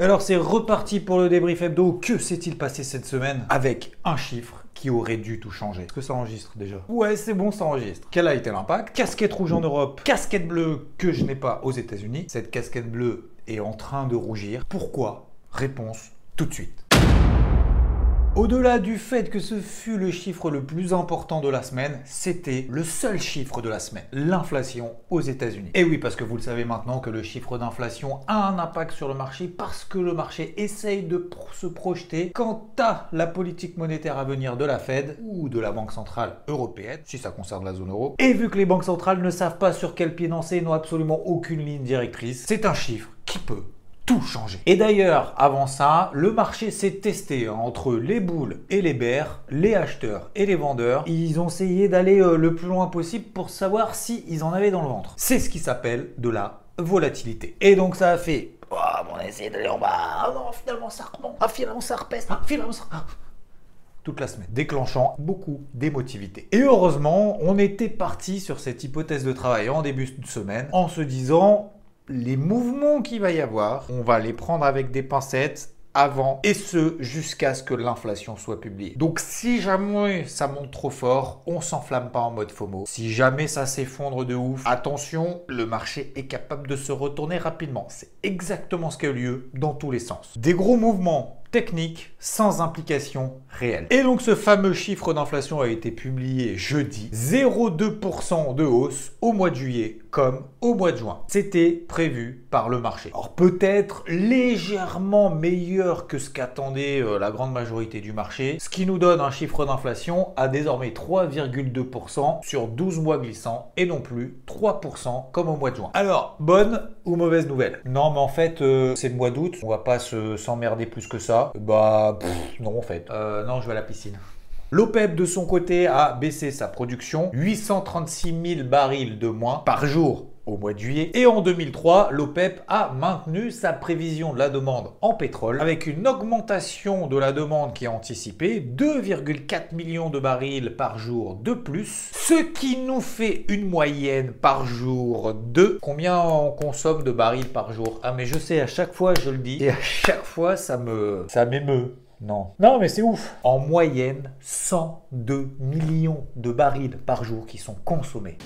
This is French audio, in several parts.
Alors c'est reparti pour le débrief hebdo. Que s'est-il passé cette semaine avec un chiffre qui aurait dû tout changer? Est-ce que ça enregistre déjà? Ouais, c'est bon, ça enregistre. Quel a été l'impact? Casquette rouge en Europe, casquette bleue que je n'ai pas aux États-Unis. Cette casquette bleue est en train de rougir. Pourquoi? Réponse tout de suite. Au-delà du fait que ce fut le chiffre le plus important de la semaine, c'était le seul chiffre de la semaine, l'inflation aux États-Unis. Et oui, parce que vous le savez maintenant que le chiffre d'inflation a un impact sur le marché parce que le marché essaye de se projeter quant à la politique monétaire à venir de la Fed ou de la Banque centrale européenne, si ça concerne la zone euro. Et vu que les banques centrales ne savent pas sur quel pied danser, n'ont absolument aucune ligne directrice, c'est un chiffre qui peut tout. Et d'ailleurs, avant ça, le marché s'est testé entre les boules et les bears, les acheteurs et les vendeurs. Ils ont essayé d'aller euh, le plus loin possible pour savoir s'ils en avaient dans le ventre. C'est ce qui s'appelle de la volatilité. Et donc ça a fait oh, on a essayé d'aller en bas. Ah non, finalement ça remonte. Ah, finalement ça repèse. Ah, finalement ça. Toute la semaine, déclenchant beaucoup d'émotivité. Et heureusement, on était parti sur cette hypothèse de travail en début de semaine en se disant les mouvements qu'il va y avoir, on va les prendre avec des pincettes avant et ce jusqu'à ce que l'inflation soit publiée. Donc si jamais ça monte trop fort, on s'enflamme pas en mode FOMO. Si jamais ça s'effondre de ouf, attention, le marché est capable de se retourner rapidement. C'est exactement ce qui a eu lieu dans tous les sens. Des gros mouvements technique sans implication réelle. Et donc ce fameux chiffre d'inflation a été publié jeudi, 0,2% de hausse au mois de juillet comme au mois de juin. C'était prévu par le marché. Alors peut-être légèrement meilleur que ce qu'attendait euh, la grande majorité du marché, ce qui nous donne un chiffre d'inflation à désormais 3,2% sur 12 mois glissants et non plus 3% comme au mois de juin. Alors, bonne ou mauvaise nouvelle? Non mais en fait euh, c'est le mois d'août, on va pas s'emmerder plus que ça bah non en fait. Euh, non, je vais à la piscine. L'OPEP de son côté a baissé sa production 836 000 barils de moins par jour au mois de juillet. Et en 2003, l'OPEP a maintenu sa prévision de la demande en pétrole avec une augmentation de la demande qui est anticipée, 2,4 millions de barils par jour de plus, ce qui nous fait une moyenne par jour de combien on consomme de barils par jour? Ah mais je sais, à chaque fois je le dis, et à chaque fois ça me... ça m'émeut. Non. Non, mais c'est ouf. En moyenne, 102 millions de barils par jour qui sont consommés.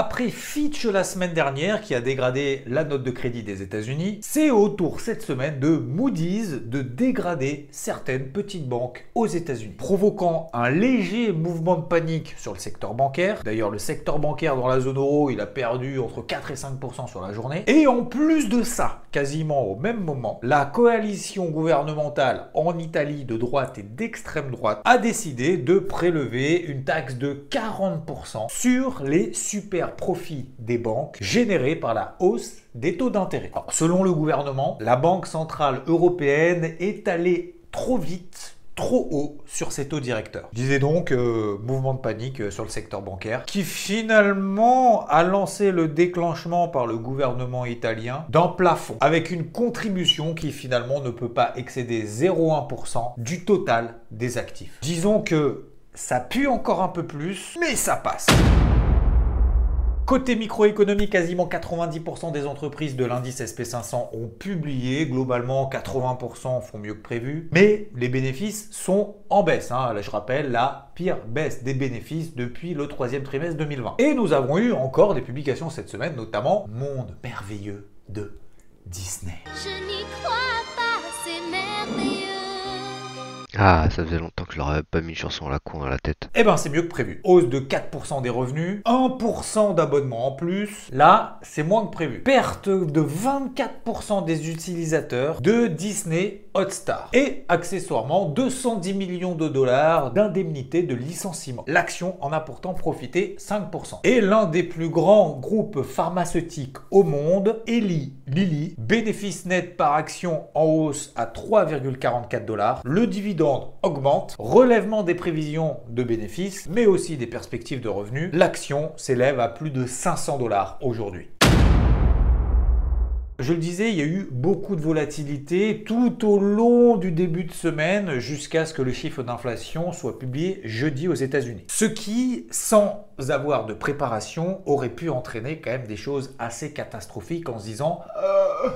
Après Fitch la semaine dernière qui a dégradé la note de crédit des États-Unis, c'est au tour cette semaine de Moody's de dégrader certaines petites banques aux États-Unis, provoquant un léger mouvement de panique sur le secteur bancaire. D'ailleurs, le secteur bancaire dans la zone euro, il a perdu entre 4 et 5% sur la journée. Et en plus de ça, quasiment au même moment, la coalition gouvernementale en Italie de droite et d'extrême droite a décidé de prélever une taxe de 40% sur les super profit des banques générés par la hausse des taux d'intérêt. Selon le gouvernement, la Banque centrale européenne est allée trop vite trop haut sur ses taux directeurs. Je disais donc euh, mouvement de panique euh, sur le secteur bancaire qui finalement a lancé le déclenchement par le gouvernement italien d'un plafond avec une contribution qui finalement ne peut pas excéder 0,1% du total des actifs. Disons que ça pue encore un peu plus, mais ça passe. Côté microéconomie, quasiment 90% des entreprises de l'indice SP500 ont publié. Globalement, 80% font mieux que prévu. Mais les bénéfices sont en baisse. Hein. Là, je rappelle, la pire baisse des bénéfices depuis le troisième trimestre 2020. Et nous avons eu encore des publications cette semaine, notamment Monde merveilleux de Disney. Je n'y crois pas, c'est merveilleux. Ah, ça faisait longtemps que je leur avais pas mis une chanson à la con dans la tête. Eh ben, c'est mieux que prévu. Hausse de 4% des revenus, 1% d'abonnements en plus. Là, c'est moins que prévu. Perte de 24% des utilisateurs de Disney Et accessoirement, 210 millions de dollars d'indemnités de licenciement. L'action en a pourtant profité 5%. Et l'un des plus grands groupes pharmaceutiques au monde, Eli Lilly, bénéfice net par action en hausse à 3,44 dollars. Le dividende augmente, relèvement des prévisions de bénéfices, mais aussi des perspectives de revenus, l'action s'élève à plus de 500 dollars aujourd'hui. Je le disais, il y a eu beaucoup de volatilité tout au long du début de semaine jusqu'à ce que le chiffre d'inflation soit publié jeudi aux États-Unis. Ce qui, sans avoir de préparation, aurait pu entraîner quand même des choses assez catastrophiques en se disant euh,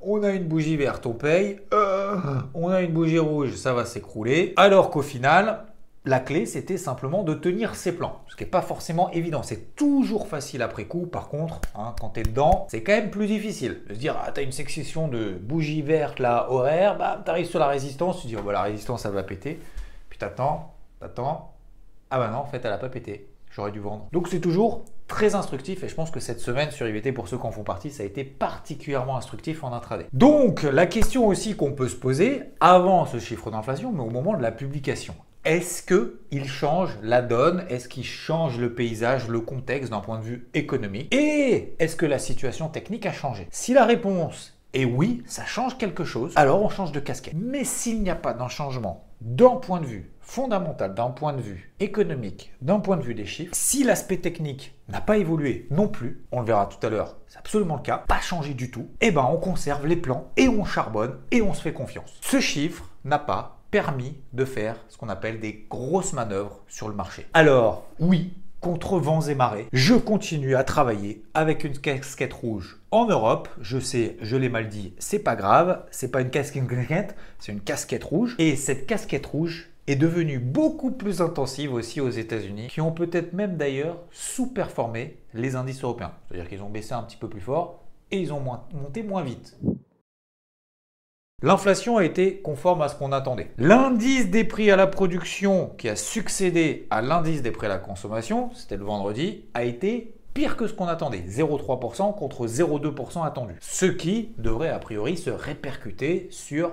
on a une bougie verte, on paye, euh, on a une bougie rouge, ça va s'écrouler. Alors qu'au final, la clé, c'était simplement de tenir ses plans, ce qui n'est pas forcément évident. C'est toujours facile après coup. Par contre, hein, quand tu es dedans, c'est quand même plus difficile de se dire ah, tu une succession de bougies vertes là, horaires, bah, tu arrives sur la résistance, tu dis oh, bah, la résistance, ça va péter. Puis t'attends, t'attends. Ah bah non, en fait, elle n'a pas pété. J'aurais dû vendre. Donc c'est toujours très instructif et je pense que cette semaine sur IVT, pour ceux qui en font partie, ça a été particulièrement instructif en intraday. Donc la question aussi qu'on peut se poser avant ce chiffre d'inflation, mais au moment de la publication, est-ce qu'il change la donne? Est-ce qu'il change le paysage, le contexte d'un point de vue économique? Et est-ce que la situation technique a changé? Si la réponse est oui, ça change quelque chose, alors on change de casquette. Mais s'il n'y a pas d'un changement d'un point de vue fondamental, d'un point de vue économique, d'un point de vue des chiffres, si l'aspect technique n'a pas évolué non plus, on le verra tout à l'heure, c'est absolument le cas, pas changé du tout, eh ben on conserve les plans et on charbonne et on se fait confiance. Ce chiffre n'a pas permis de faire ce qu'on appelle des grosses manœuvres sur le marché. Alors, oui, contre vents et marées, je continue à travailler avec une casquette rouge en Europe. Je sais, je l'ai mal dit, c'est pas grave, c'est pas une casquette, c'est une casquette rouge. Et cette casquette rouge est devenue beaucoup plus intensive aussi aux États-Unis, qui ont peut-être même d'ailleurs sous-performé les indices européens. C'est-à-dire qu'ils ont baissé un petit peu plus fort et ils ont monté moins vite. L'inflation a été conforme à ce qu'on attendait. L'indice des prix à la production qui a succédé à l'indice des prix à la consommation, c'était le vendredi, a été pire que ce qu'on attendait, 0,3% contre 0,2% attendu. Ce qui devrait a priori se répercuter sur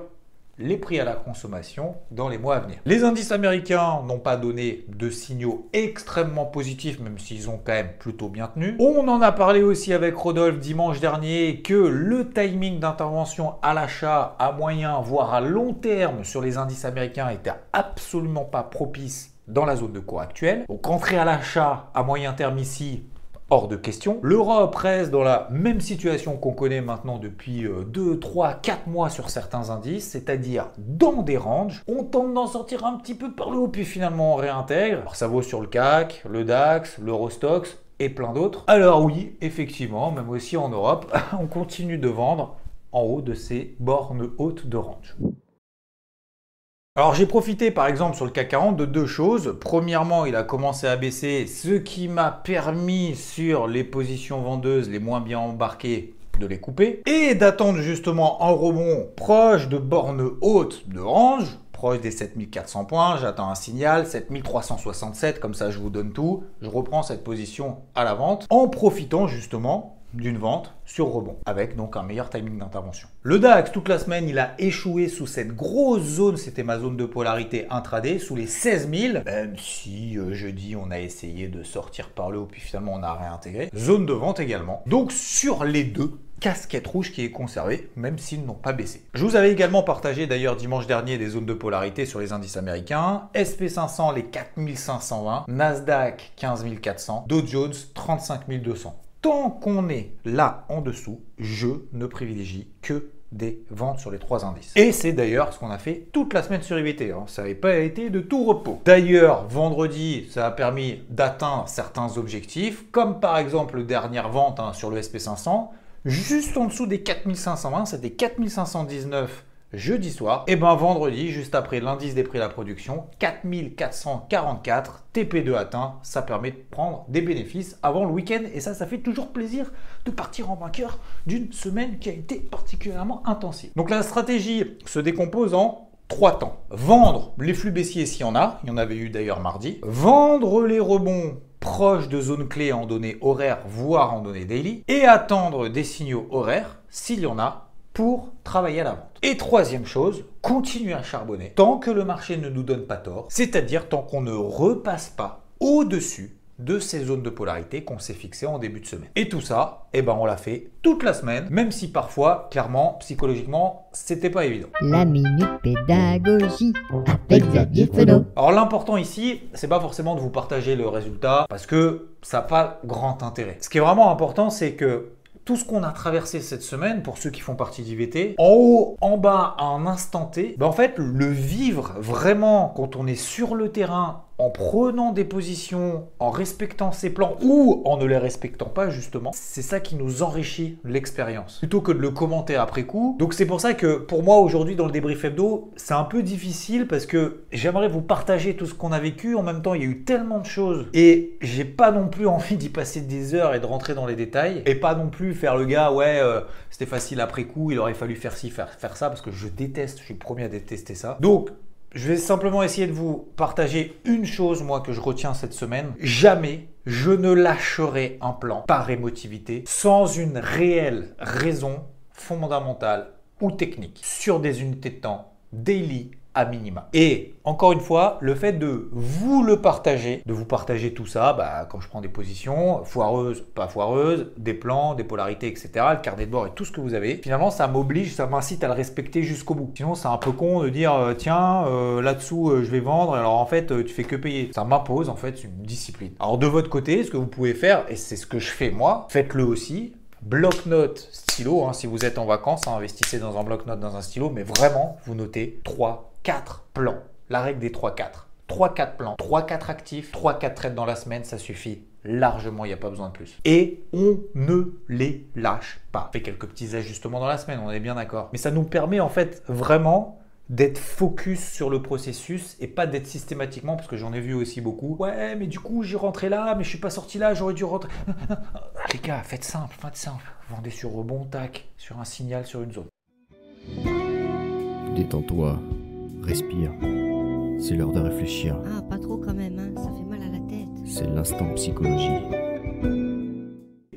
les prix à la consommation dans les mois à venir. Les indices américains n'ont pas donné de signaux extrêmement positifs, même s'ils ont quand même plutôt bien tenu. On en a parlé aussi avec Rodolphe dimanche dernier que le timing d'intervention à l'achat à moyen, voire à long terme sur les indices américains était absolument pas propice dans la zone de cours actuelle. Donc entrer à l'achat à moyen terme ici, hors de question. L'Europe reste dans la même situation qu'on connaît maintenant depuis 2, 3, 4 mois sur certains indices, c'est-à-dire dans des ranges. On tente d'en sortir un petit peu par le haut, puis finalement on réintègre. Alors ça vaut sur le CAC, le DAX, l'Eurostox et plein d'autres. Alors oui, effectivement, même aussi en Europe, on continue de vendre en haut de ces bornes hautes de range. Alors j'ai profité par exemple sur le CAC 40 de deux choses. Premièrement, il a commencé à baisser, ce qui m'a permis sur les positions vendeuses les moins bien embarquées de les couper et d'attendre justement un rebond proche de bornes hautes de range, proche des 7400 points, j'attends un signal, 7367, comme ça je vous donne tout, je reprends cette position à la vente en profitant justement d'une vente sur rebond, avec donc un meilleur timing d'intervention. Le DAX, toute la semaine, il a échoué sous cette grosse zone, c'était ma zone de polarité intraday, sous les 16 000, même si euh, jeudi on a essayé de sortir par le haut, puis finalement on a réintégré. Zone de vente également. Donc sur les deux, casquette rouge qui est conservée, même s'ils n'ont pas baissé. Je vous avais également partagé d'ailleurs dimanche dernier des zones de polarité sur les indices américains. SP500 les 4520, Nasdaq 15400, Dow Jones 35200 tant qu'on est là en dessous, je ne privilégie que des ventes sur les trois indices. Et c'est d'ailleurs ce qu'on a fait toute la semaine sur IVT. Hein. Ça n'avait pas été de tout repos. D'ailleurs, vendredi, ça a permis d'atteindre certains objectifs, comme par exemple la dernière vente hein, sur le SP500, juste en dessous des 4520, c'était 4519 jeudi soir, et ben vendredi, juste après l'indice des prix de la production, 4444 TP2 atteint, ça permet de prendre des bénéfices avant le week-end et ça, ça fait toujours plaisir de partir en vainqueur d'une semaine qui a été particulièrement intensive. Donc la stratégie se décompose en trois temps. Vendre les flux baissiers s'il y en a, il y en avait eu d'ailleurs mardi. Vendre les rebonds proches de zones clés en données horaires, voire en données daily. Et attendre des signaux horaires s'il y en a pour travailler à la vente. Et troisième chose, continuer à charbonner tant que le marché ne nous donne pas tort, c'est-à-dire tant qu'on ne repasse pas au-dessus de ces zones de polarité qu'on s'est fixées en début de semaine. Et tout ça, eh ben on l'a fait toute la semaine, même si parfois, clairement, psychologiquement, c'était pas évident. La minute pédagogie avec Xavier Fenot. Alors l'important ici, c'est pas forcément de vous partager le résultat parce que ça n'a pas grand intérêt. Ce qui est vraiment important, c'est que tout ce qu'on a traversé cette semaine, pour ceux qui font partie d'IVT, en haut, en bas, à un instant T, ben en fait, le vivre vraiment quand on est sur le terrain en prenant des positions, en respectant ses plans ou en ne les respectant pas justement, c'est ça qui nous enrichit l'expérience, plutôt que de le commenter après coup. Donc c'est pour ça que pour moi aujourd'hui dans le débrief hebdo, c'est un peu difficile parce que j'aimerais vous partager tout ce qu'on a vécu, en même temps il y a eu tellement de choses et j'ai pas non plus envie d'y passer des heures et de rentrer dans les détails et pas non plus faire le gars ouais euh, c'était facile après coup, il aurait fallu faire ci, faire, faire ça parce que je déteste, je suis le premier à détester ça. Donc je vais simplement essayer de vous partager une chose, moi, que je retiens cette semaine. Jamais je ne lâcherai un plan par émotivité sans une réelle raison fondamentale ou technique sur des unités de temps daily minima. Et encore une fois, le fait de vous le partager, de vous partager tout ça, bah, quand je prends des positions, foireuses, pas foireuses, des plans, des polarités, etc., le carnet de bord et tout ce que vous avez, finalement, ça m'oblige, ça m'incite à le respecter jusqu'au bout. Sinon, c'est un peu con de dire, euh, tiens, euh, là-dessous, euh, je vais vendre, alors en fait, tu fais que payer. Ça m'impose, en fait, une discipline. Alors, de votre côté, ce que vous pouvez faire, et c'est ce que je fais moi, faites-le aussi, bloc-notes, stylo, hein, si vous êtes en vacances, hein, investissez dans un bloc-notes, dans un stylo, mais vraiment, vous notez 3, 4 plans. La règle des 3-4. 3-4 plans, 3-4 actifs, 3-4 trades dans la semaine, ça suffit largement, il n'y a pas besoin de plus. Et on ne les lâche pas. On fait quelques petits ajustements dans la semaine, on est bien d'accord. Mais ça nous permet en fait vraiment d'être focus sur le processus et pas d'être systématiquement, parce que j'en ai vu aussi beaucoup. Ouais, mais du coup, j'ai rentré là, mais je suis pas sorti là, j'aurais dû rentrer. Les gars, faites simple, faites simple. Vendez sur rebond, tac, sur un signal, sur une zone. Détends-toi, respire. C'est l'heure de réfléchir. Ah, pas trop quand même, hein, ça fait mal à la tête. C'est l'instant psychologie.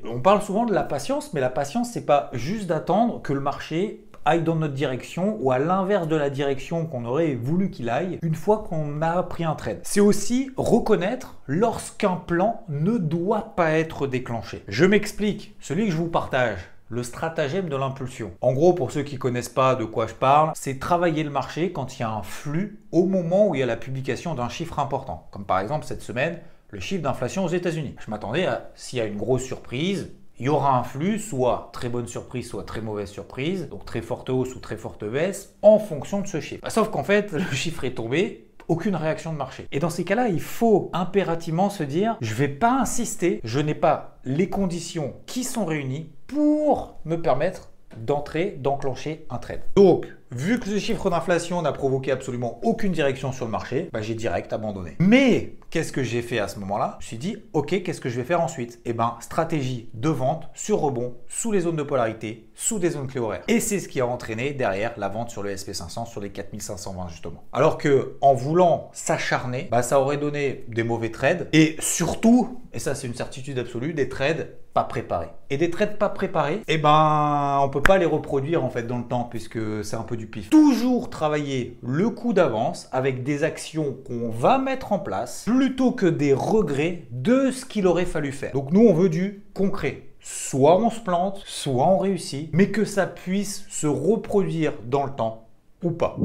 On parle souvent de la patience, mais la patience, c'est pas juste d'attendre que le marché aille dans notre direction ou à l'inverse de la direction qu'on aurait voulu qu'il aille une fois qu'on a pris un trade. C'est aussi reconnaître lorsqu'un plan ne doit pas être déclenché. Je m'explique, celui que je vous partage, le stratagème de l'impulsion. En gros, pour ceux qui ne connaissent pas de quoi je parle, c'est travailler le marché quand il y a un flux au moment où il y a la publication d'un chiffre important. Comme par exemple cette semaine, le chiffre d'inflation aux États-Unis. Je m'attendais à, s'il y a une grosse surprise, il y aura un flux, soit très bonne surprise, soit très mauvaise surprise, donc très forte hausse ou très forte baisse, en fonction de ce chiffre. Bah, sauf qu'en fait, le chiffre est tombé, aucune réaction de marché. Et dans ces cas-là, il faut impérativement se dire, je ne vais pas insister, je n'ai pas les conditions qui sont réunies pour me permettre d'entrer, d'enclencher un trade. Donc, vu que ce chiffre d'inflation n'a provoqué absolument aucune direction sur le marché, bah, j'ai direct abandonné. Mais qu'est-ce que j'ai fait à ce moment-là? Je me suis dit, ok, qu'est-ce que je vais faire ensuite? Eh ben, stratégie de vente sur rebond, sous les zones de polarité, sous des zones clés horaires. Et c'est ce qui a entraîné derrière la vente sur le SP500 sur les 4520 justement. Alors que en voulant s'acharner, bah, ça aurait donné des mauvais trades et surtout, et ça c'est une certitude absolue, des trades pas préparés. Et des trades pas préparés, eh ben, on peut pas les reproduire en fait dans le temps puisque c'est un peu Toujours travailler le coup d'avance avec des actions qu'on va mettre en place plutôt que des regrets de ce qu'il aurait fallu faire. Donc nous, on veut du concret. Soit on se plante, soit on réussit, mais que ça puisse se reproduire dans le temps ou pas.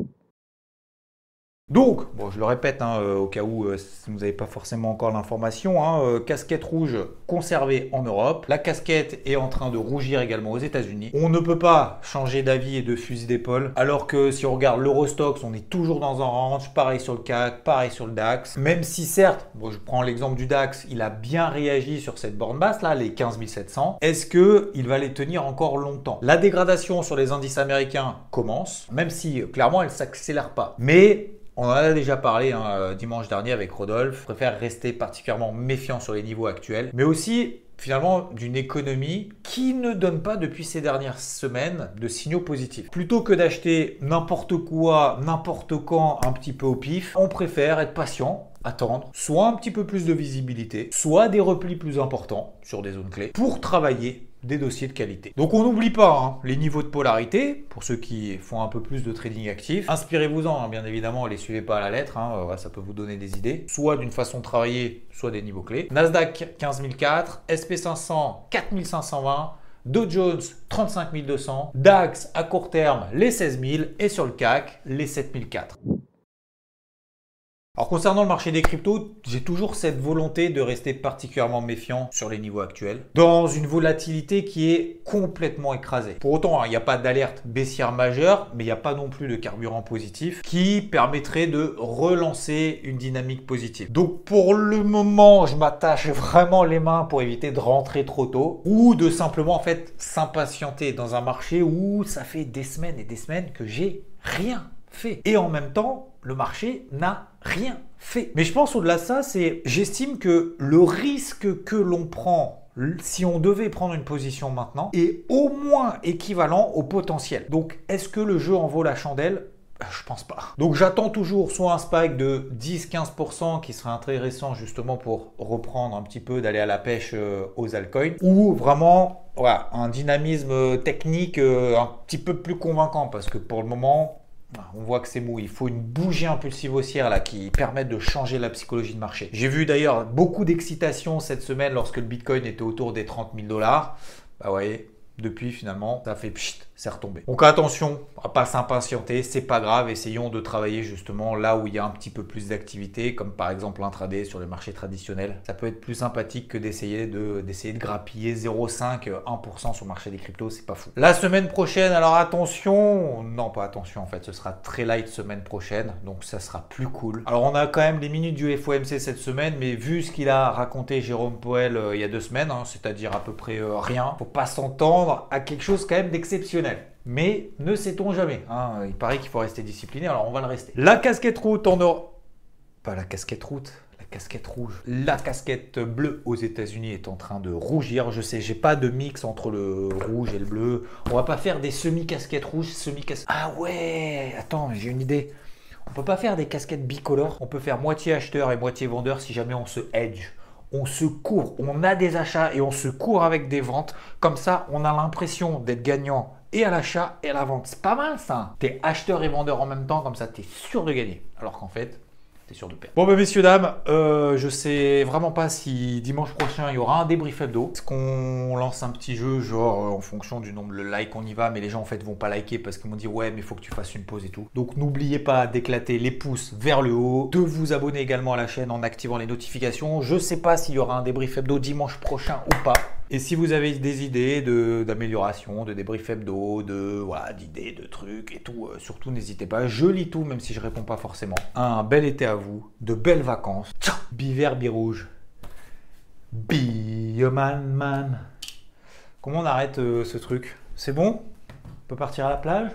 Donc, bon, je le répète hein, euh, au cas où euh, vous n'avez pas forcément encore l'information, hein, euh, casquette rouge conservée en Europe. La casquette est en train de rougir également aux États-Unis. On ne peut pas changer d'avis et de fusil d'épaule, alors que si on regarde l'Eurostox, on est toujours dans un range. Pareil sur le CAC, pareil sur le DAX. Même si certes, je prends l'exemple du DAX, il a bien réagi sur cette borne basse là, les 15 700. Est-ce que il va les tenir encore longtemps? La dégradation sur les indices américains commence, même si clairement elle s'accélère pas. Mais on en a déjà parlé hein, euh, dimanche dernier avec Rodolphe. Je préfère rester particulièrement méfiant sur les niveaux actuels, mais aussi finalement d'une économie qui ne donne pas depuis ces dernières semaines de signaux positifs. Plutôt que d'acheter n'importe quoi, n'importe quand, un petit peu au pif, on préfère être patient, attendre, soit un petit peu plus de visibilité, soit des replis plus importants sur des zones clés pour travailler des dossiers de qualité. Donc on n'oublie pas hein, les niveaux de polarité, pour ceux qui font un peu plus de trading actif. Inspirez-vous-en, hein, bien évidemment, ne les suivez pas à la lettre, hein, ça peut vous donner des idées, soit d'une façon de travailler, soit des niveaux clés. Nasdaq 15004, SP500 4520, Dow Jones 35200, DAX à court terme les 16000 et sur le CAC les 7004. Alors concernant le marché des cryptos, j'ai toujours cette volonté de rester particulièrement méfiant sur les niveaux actuels, dans une volatilité qui est complètement écrasée. Pour autant, hein, il n'y a pas d'alerte baissière majeure, mais il n'y a pas non plus de carburant positif qui permettrait de relancer une dynamique positive. Donc pour le moment, je m'attache vraiment les mains pour éviter de rentrer trop tôt ou de simplement en s'impatienter dans un marché où ça fait des semaines et des semaines que j'ai rien fait. Et en même temps, le marché n'a rien fait. Mais je pense au-delà de ça, c'est j'estime que le risque que l'on prend si on devait prendre une position maintenant est au moins équivalent au potentiel. Donc est-ce que le jeu en vaut la chandelle? Euh, je pense pas. Donc j'attends toujours soit un spike de 10-15% qui serait intéressant justement pour reprendre un petit peu, d'aller à la pêche euh, aux altcoins, ou vraiment un dynamisme technique euh, un petit peu plus convaincant parce que pour le moment on voit que c'est mou. Il faut une bougie impulsive haussière là qui permette de changer la psychologie de marché. J'ai vu d'ailleurs beaucoup d'excitation cette semaine lorsque le Bitcoin était autour des 30 000 dollars. Bah voyez, depuis finalement, ça fait pchit, c'est retombé. Donc attention, pas s'impatienter, c'est pas grave, essayons de travailler justement là où il y a un petit peu plus d'activité, comme par exemple l'intraday sur le marché traditionnel. Ça peut être plus sympathique que d'essayer de, d'essayer de grappiller 0,5, 1% sur le marché des cryptos, c'est pas fou. La semaine prochaine, alors attention, non pas attention en fait, ce sera très light semaine prochaine, donc ça sera plus cool. Alors on a quand même les minutes du FOMC cette semaine, mais vu ce qu'il a raconté Jérôme Poel euh, il y a deux semaines, hein, c'est-à-dire à peu près euh, rien, faut pas s'entendre à quelque chose quand même d'exceptionnel. Mais ne sait-on jamais. Hein. Il paraît qu'il faut rester discipliné, alors on va le rester. La casquette route en or... Pas la casquette route, la casquette rouge. La casquette bleue aux États-Unis est en train de rougir. Je sais, j'ai pas de mix entre le rouge et le bleu. On va pas faire des semi-casquettes rouges, semi-casquettes. Ah ouais, attends, j'ai une idée. On peut pas faire des casquettes bicolores. On peut faire moitié acheteur et moitié vendeur si jamais on se hedge on se court, on a des achats et on se court avec des ventes. Comme ça, on a l'impression d'être gagnant et à l'achat et à la vente. C'est pas mal ça. T'es acheteur et vendeur en même temps, comme ça, tu es sûr de gagner. Alors qu'en fait, t'es sûr de perdre. Bon, ben messieurs, dames, euh, je sais vraiment pas si dimanche prochain il y aura un débrief hebdo. Est-ce qu'on lance un petit jeu, genre euh, en fonction du nombre de likes, on y va, mais les gens en fait vont pas liker parce qu'ils m'ont dit ouais, mais il faut que tu fasses une pause et tout. Donc n'oubliez pas d'éclater les pouces vers le haut, de vous abonner également à la chaîne en activant les notifications. Je sais pas s'il y aura un débrief hebdo dimanche prochain ou pas. Et si vous avez des idées d'amélioration, de, débrief hebdo, de voilà, d'idées, de trucs et tout, euh, surtout n'hésitez pas. Je lis tout, même si je réponds pas forcément. Un bel été à vous, de belles vacances. Ciao Bivert, birouge. Bioman man. Comment on arrête euh, ce truc? C'est bon? On peut partir à la plage?